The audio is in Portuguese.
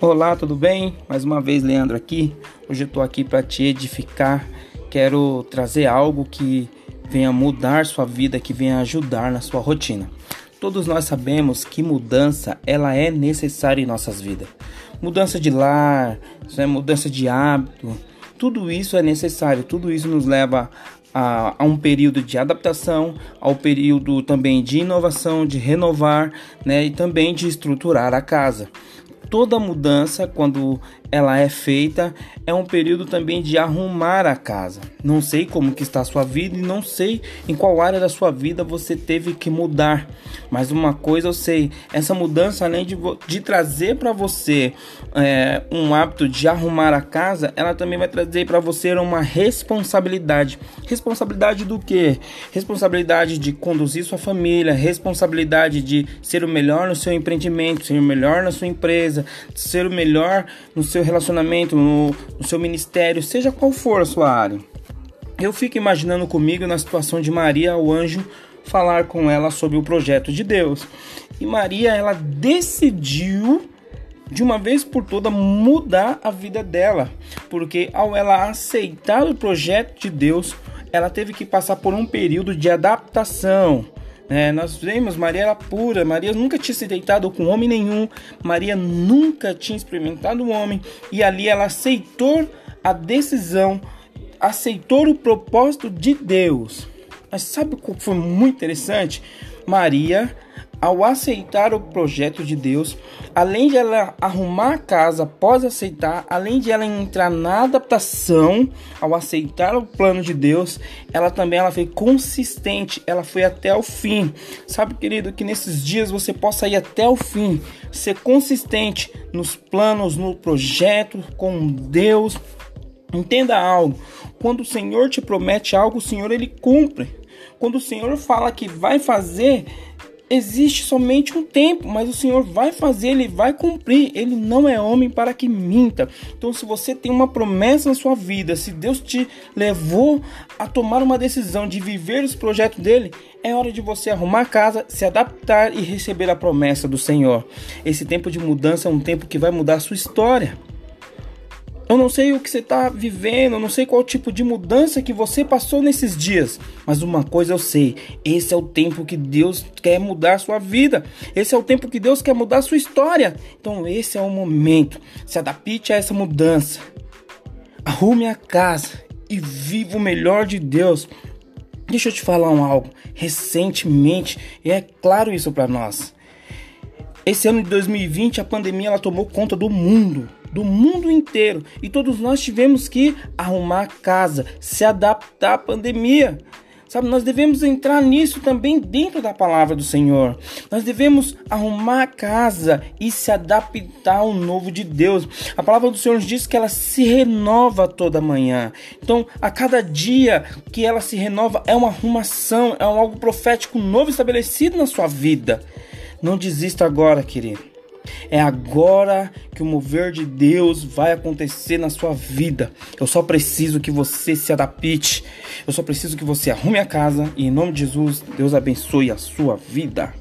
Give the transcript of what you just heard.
Olá, tudo bem? Mais uma vez, Leandro aqui. Hoje eu tô aqui para te edificar. Quero trazer algo que venha mudar sua vida, que venha ajudar na sua rotina. Todos nós sabemos que mudança ela é necessária em nossas vidas. Mudança de lar, né, mudança de hábito, tudo isso é necessário. Tudo isso nos leva a, a, um período de adaptação, ao período também de inovação, de renovar, né, e também de estruturar a casa toda mudança, quando ela é feita, é um período também de arrumar a casa. Não sei como que está a sua vida e não sei em qual área da sua vida você teve que mudar. Mas uma coisa eu sei, essa mudança além de, de trazer para você é, um hábito de arrumar a casa, ela também vai trazer para você uma responsabilidade. Responsabilidade do que? Responsabilidade de conduzir sua família, responsabilidade de ser o melhor no seu empreendimento, ser o melhor na sua empresa, ser o melhor no seu relacionamento, no, no seu ministério, seja qual for a sua área. Eu fico imaginando comigo na situação de Maria, o anjo, falar com ela sobre o projeto de Deus. E Maria, ela decidiu de uma vez por toda mudar a vida dela, porque ao ela aceitar o projeto de Deus, ela teve que passar por um período de adaptação. É, nós vemos Maria era pura, Maria nunca tinha se deitado com homem nenhum, Maria nunca tinha experimentado um homem, e ali ela aceitou a decisão, aceitou o propósito de Deus. Mas sabe o que foi muito interessante? Maria ao aceitar o projeto de Deus, além de ela arrumar a casa após aceitar, além de ela entrar na adaptação ao aceitar o plano de Deus, ela também ela foi consistente, ela foi até o fim. Sabe, querido, que nesses dias você possa ir até o fim, ser consistente nos planos, no projeto com Deus. Entenda algo, quando o Senhor te promete algo, o Senhor ele cumpre. Quando o Senhor fala que vai fazer, existe somente um tempo, mas o Senhor vai fazer, ele vai cumprir. Ele não é homem para que minta. Então, se você tem uma promessa na sua vida, se Deus te levou a tomar uma decisão de viver os projetos dele, é hora de você arrumar a casa, se adaptar e receber a promessa do Senhor. Esse tempo de mudança é um tempo que vai mudar a sua história. Eu não sei o que você está vivendo, eu não sei qual tipo de mudança que você passou nesses dias, mas uma coisa eu sei: esse é o tempo que Deus quer mudar a sua vida, esse é o tempo que Deus quer mudar a sua história. Então, esse é o momento. Se adapte a essa mudança, arrume a casa e viva o melhor de Deus. Deixa eu te falar um algo. Recentemente, e é claro isso para nós. Esse ano de 2020, a pandemia ela tomou conta do mundo do mundo inteiro e todos nós tivemos que arrumar casa, se adaptar à pandemia. Sabe, nós devemos entrar nisso também dentro da palavra do Senhor. Nós devemos arrumar a casa e se adaptar ao novo de Deus. A palavra do Senhor diz que ela se renova toda manhã. Então, a cada dia que ela se renova é uma arrumação, é um algo profético novo estabelecido na sua vida. Não desista agora, querido. É agora que o mover de Deus vai acontecer na sua vida. Eu só preciso que você se adapte. Eu só preciso que você arrume a casa e em nome de Jesus, Deus abençoe a sua vida.